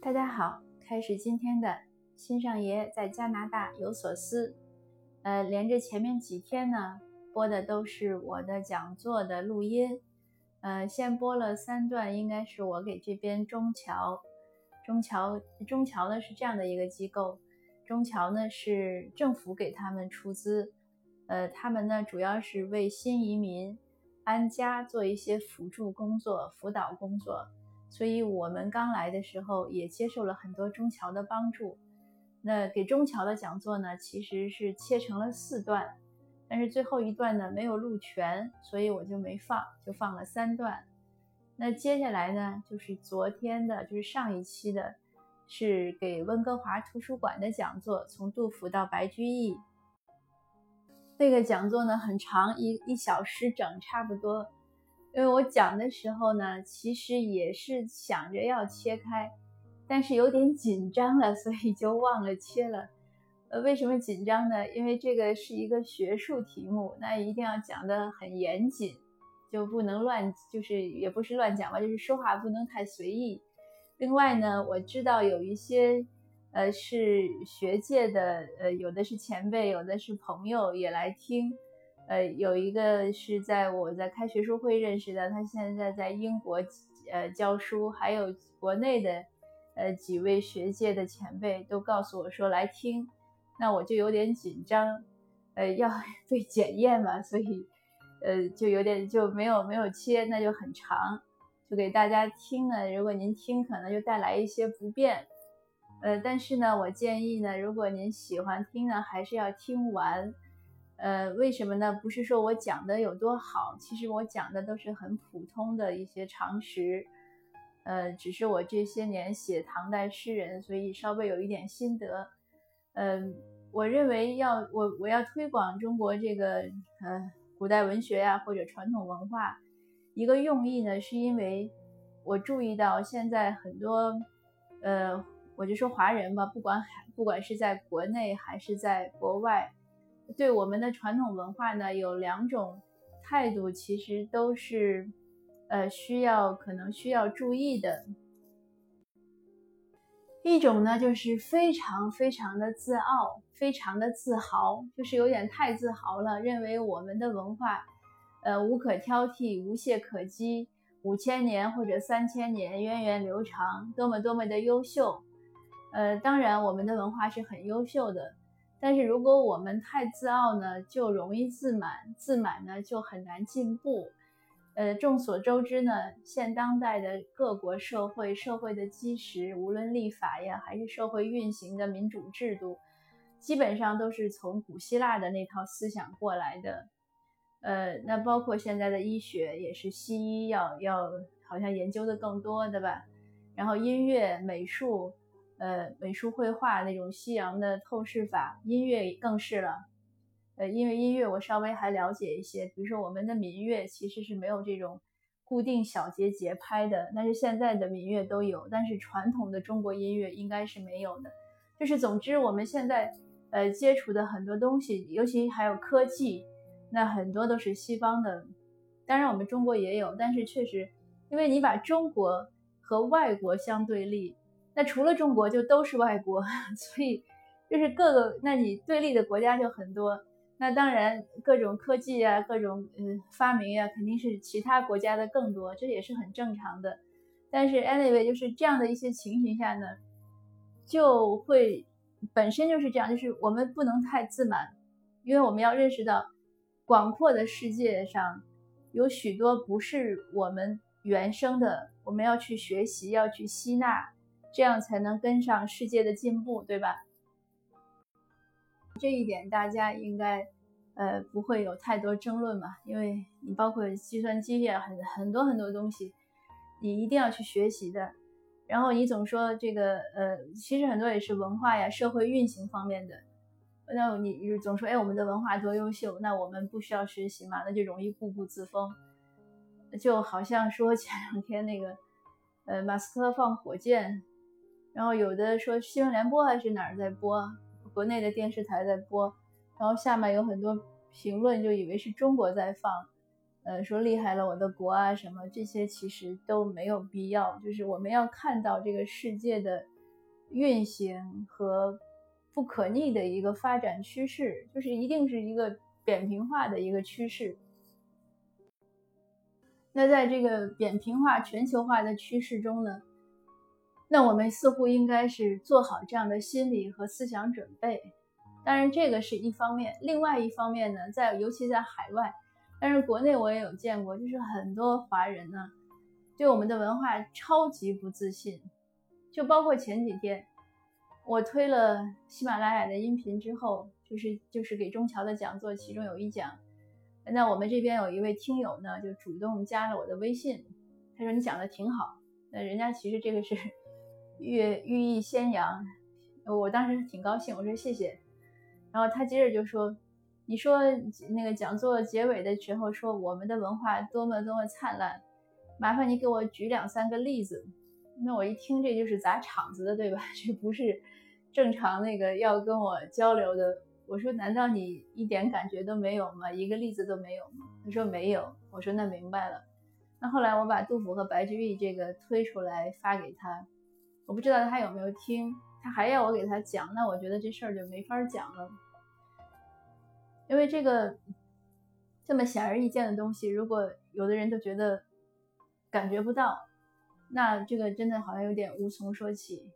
大家好，开始今天的新上爷在加拿大有所思。呃，连着前面几天呢，播的都是我的讲座的录音。呃，先播了三段，应该是我给这边中侨，中侨，中侨呢是这样的一个机构，中侨呢是政府给他们出资，呃，他们呢主要是为新移民安家做一些辅助工作、辅导工作。所以我们刚来的时候也接受了很多中侨的帮助。那给中侨的讲座呢，其实是切成了四段，但是最后一段呢没有录全，所以我就没放，就放了三段。那接下来呢，就是昨天的，就是上一期的，是给温哥华图书馆的讲座，从杜甫到白居易。那个讲座呢很长，一一小时整，差不多。因为我讲的时候呢，其实也是想着要切开，但是有点紧张了，所以就忘了切了。呃，为什么紧张呢？因为这个是一个学术题目，那一定要讲得很严谨，就不能乱，就是也不是乱讲吧，就是说话不能太随意。另外呢，我知道有一些，呃，是学界的，呃，有的是前辈，有的是朋友也来听。呃，有一个是在我在开学术会认识的，他现在在英国呃教书，还有国内的呃几位学界的前辈都告诉我说来听，那我就有点紧张，呃，要 被检验嘛，所以呃就有点就没有没有切，那就很长，就给大家听呢。如果您听，可能就带来一些不便，呃，但是呢，我建议呢，如果您喜欢听呢，还是要听完。呃，为什么呢？不是说我讲的有多好，其实我讲的都是很普通的一些常识。呃，只是我这些年写唐代诗人，所以稍微有一点心得。嗯，我认为要我我要推广中国这个呃古代文学呀或者传统文化，一个用意呢，是因为我注意到现在很多呃，我就说华人吧，不管不管是在国内还是在国外。对我们的传统文化呢，有两种态度，其实都是，呃，需要可能需要注意的。一种呢，就是非常非常的自傲，非常的自豪，就是有点太自豪了，认为我们的文化，呃，无可挑剔，无懈可击，五千年或者三千年源远流长，多么多么的优秀。呃，当然，我们的文化是很优秀的。但是如果我们太自傲呢，就容易自满，自满呢就很难进步。呃，众所周知呢，现当代的各国社会，社会的基石，无论立法呀，还是社会运行的民主制度，基本上都是从古希腊的那套思想过来的。呃，那包括现在的医学，也是西医要要好像研究的更多的吧。然后音乐、美术。呃，美术绘画那种西洋的透视法，音乐更是了。呃，因为音乐我稍微还了解一些，比如说我们的民乐其实是没有这种固定小节节拍的，但是现在的民乐都有，但是传统的中国音乐应该是没有的。就是总之，我们现在呃接触的很多东西，尤其还有科技，那很多都是西方的。当然我们中国也有，但是确实，因为你把中国和外国相对立。那除了中国就都是外国，所以就是各个那你对立的国家就很多。那当然各种科技啊，各种嗯发明啊，肯定是其他国家的更多，这也是很正常的。但是 anyway 就是这样的一些情形下呢，就会本身就是这样，就是我们不能太自满，因为我们要认识到广阔的世界上有许多不是我们原生的，我们要去学习，要去吸纳。这样才能跟上世界的进步，对吧？这一点大家应该呃不会有太多争论嘛，因为你包括计算机呀，很很多很多东西，你一定要去学习的。然后你总说这个呃，其实很多也是文化呀、社会运行方面的。那你总说哎，我们的文化多优秀，那我们不需要学习嘛？那就容易固步自封。就好像说前两天那个呃，马斯克放火箭。然后有的说新闻联播还是哪儿在播，国内的电视台在播，然后下面有很多评论就以为是中国在放，呃，说厉害了我的国啊什么这些其实都没有必要。就是我们要看到这个世界的运行和不可逆的一个发展趋势，就是一定是一个扁平化的一个趋势。那在这个扁平化、全球化的趋势中呢，那我们似乎应该是做好这样的心理和思想准备。当然，这个是一方面，另外一方面呢，在尤其在海外，但是国内我也有见过，就是很多华人呢，对我们的文化超级不自信。就包括前几天，我推了喜马拉雅的音频之后，就是就是给中侨的讲座，其中有一讲。那我们这边有一位听友呢，就主动加了我的微信，他说你讲的挺好。那人家其实这个是寓寓意先扬，我当时挺高兴，我说谢谢。然后他接着就说，你说那个讲座结尾的时候说我们的文化多么多么灿烂，麻烦你给我举两三个例子。那我一听这就是砸场子的，对吧？这不是正常那个要跟我交流的。我说：“难道你一点感觉都没有吗？一个例子都没有吗？”他说：“没有。”我说：“那明白了。”那后来我把杜甫和白居易这个推出来发给他，我不知道他有没有听。他还要我给他讲，那我觉得这事儿就没法讲了，因为这个这么显而易见的东西，如果有的人都觉得感觉不到，那这个真的好像有点无从说起。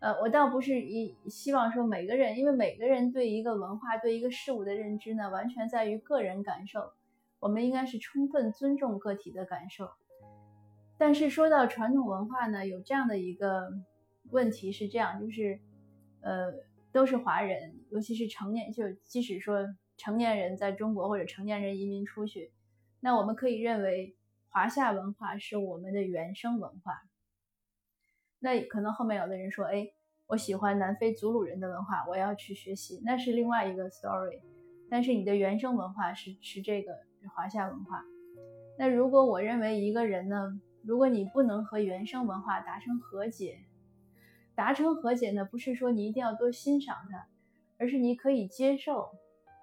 呃，我倒不是一希望说每个人，因为每个人对一个文化、对一个事物的认知呢，完全在于个人感受。我们应该是充分尊重个体的感受。但是说到传统文化呢，有这样的一个问题是这样，就是，呃，都是华人，尤其是成年，就即使说成年人在中国或者成年人移民出去，那我们可以认为华夏文化是我们的原生文化。那可能后面有的人说，哎，我喜欢南非祖鲁人的文化，我要去学习，那是另外一个 story。但是你的原生文化是是这个华夏文化。那如果我认为一个人呢，如果你不能和原生文化达成和解，达成和解呢，不是说你一定要多欣赏它，而是你可以接受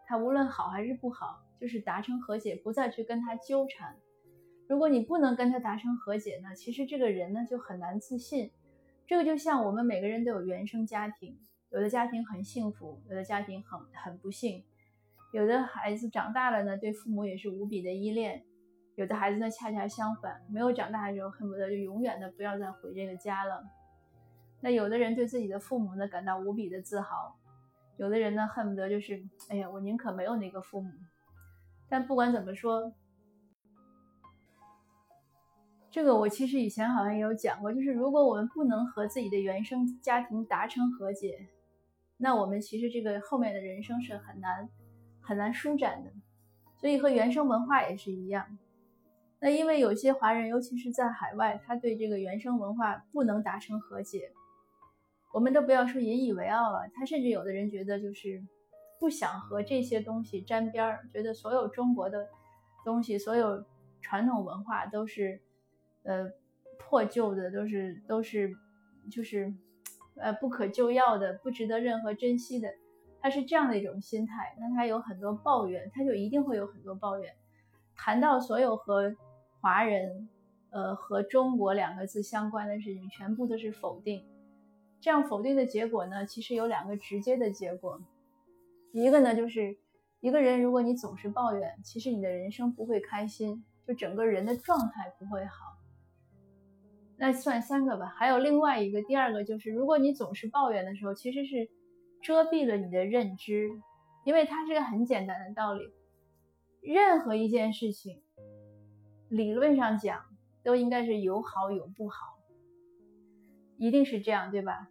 它，无论好还是不好，就是达成和解，不再去跟他纠缠。如果你不能跟他达成和解呢，其实这个人呢就很难自信。这个就像我们每个人都有原生家庭，有的家庭很幸福，有的家庭很很不幸，有的孩子长大了呢，对父母也是无比的依恋，有的孩子呢恰恰相反，没有长大的时候恨不得就永远的不要再回这个家了。那有的人对自己的父母呢感到无比的自豪，有的人呢恨不得就是，哎呀，我宁可没有那个父母。但不管怎么说。这个我其实以前好像也有讲过，就是如果我们不能和自己的原生家庭达成和解，那我们其实这个后面的人生是很难很难舒展的。所以和原生文化也是一样。那因为有些华人，尤其是在海外，他对这个原生文化不能达成和解，我们都不要说引以为傲了，他甚至有的人觉得就是不想和这些东西沾边儿，觉得所有中国的东西，所有传统文化都是。呃，破旧的都是都是，就是，呃，不可救药的，不值得任何珍惜的，他是这样的一种心态。那他有很多抱怨，他就一定会有很多抱怨。谈到所有和华人，呃，和中国两个字相关的事情，全部都是否定。这样否定的结果呢，其实有两个直接的结果。一个呢，就是一个人如果你总是抱怨，其实你的人生不会开心，就整个人的状态不会好。那算三个吧，还有另外一个，第二个就是，如果你总是抱怨的时候，其实是遮蔽了你的认知，因为它是个很简单的道理，任何一件事情，理论上讲都应该是有好有不好，一定是这样，对吧？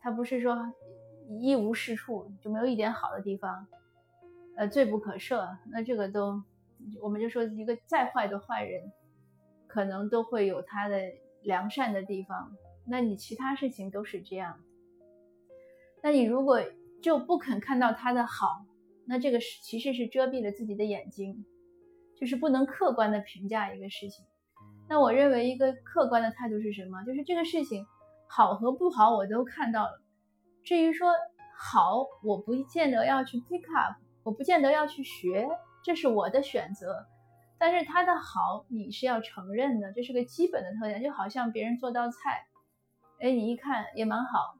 他不是说一无是处，就没有一点好的地方，呃，罪不可赦。那这个都，我们就说一个再坏的坏人，可能都会有他的。良善的地方，那你其他事情都是这样。那你如果就不肯看到他的好，那这个是其实是遮蔽了自己的眼睛，就是不能客观的评价一个事情。那我认为一个客观的态度是什么？就是这个事情好和不好我都看到了。至于说好，我不见得要去 pick up，我不见得要去学，这是我的选择。但是他的好你是要承认的，这是个基本的特点。就好像别人做道菜，哎，你一看也蛮好，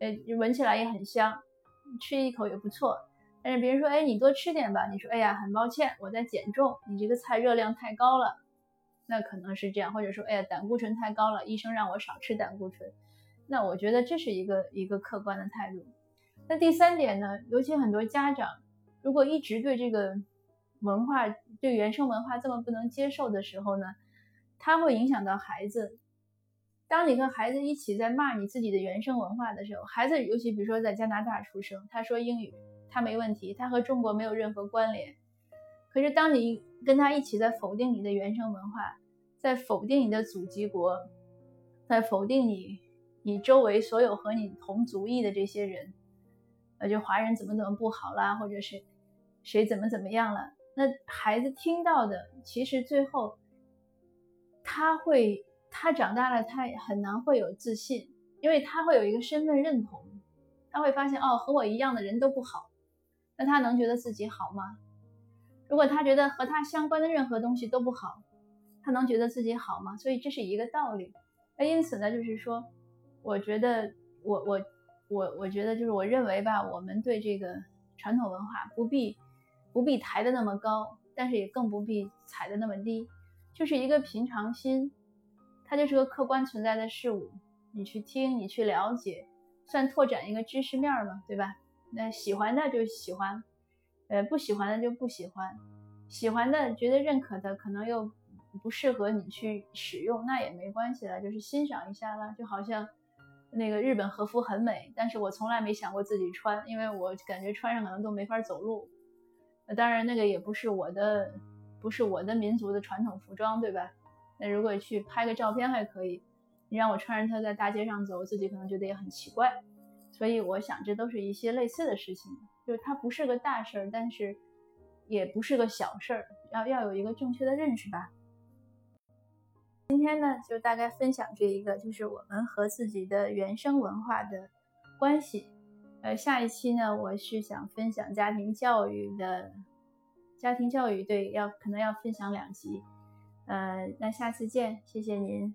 哎，闻起来也很香，吃一口也不错。但是别人说，哎，你多吃点吧。你说，哎呀，很抱歉，我在减重，你这个菜热量太高了。那可能是这样，或者说，哎呀，胆固醇太高了，医生让我少吃胆固醇。那我觉得这是一个一个客观的态度。那第三点呢，尤其很多家长如果一直对这个文化、对原生文化这么不能接受的时候呢，它会影响到孩子。当你和孩子一起在骂你自己的原生文化的时候，孩子尤其比如说在加拿大出生，他说英语。他没问题，他和中国没有任何关联。可是当你跟他一起在否定你的原生文化，在否定你的祖籍国，在否定你你周围所有和你同族裔的这些人，呃，就华人怎么怎么不好啦，或者是谁怎么怎么样了，那孩子听到的其实最后他会他长大了，他很难会有自信，因为他会有一个身份认同，他会发现哦，和我一样的人都不好。那他能觉得自己好吗？如果他觉得和他相关的任何东西都不好，他能觉得自己好吗？所以这是一个道理。那因此呢，就是说，我觉得我我我我觉得就是我认为吧，我们对这个传统文化不必不必抬得那么高，但是也更不必踩得那么低，就是一个平常心，它就是个客观存在的事物，你去听，你去了解，算拓展一个知识面嘛，对吧？那喜欢的就喜欢，呃，不喜欢的就不喜欢。喜欢的觉得认可的，可能又不适合你去使用，那也没关系了，就是欣赏一下了。就好像那个日本和服很美，但是我从来没想过自己穿，因为我感觉穿上可能都没法走路。那当然，那个也不是我的，不是我的民族的传统服装，对吧？那如果去拍个照片还可以，你让我穿着它在大街上走，我自己可能觉得也很奇怪。所以我想，这都是一些类似的事情，就是它不是个大事儿，但是也不是个小事儿，要要有一个正确的认识吧。今天呢，就大概分享这一个，就是我们和自己的原生文化的关系。呃，下一期呢，我是想分享家庭教育的，家庭教育对，要可能要分享两集。呃，那下次见，谢谢您。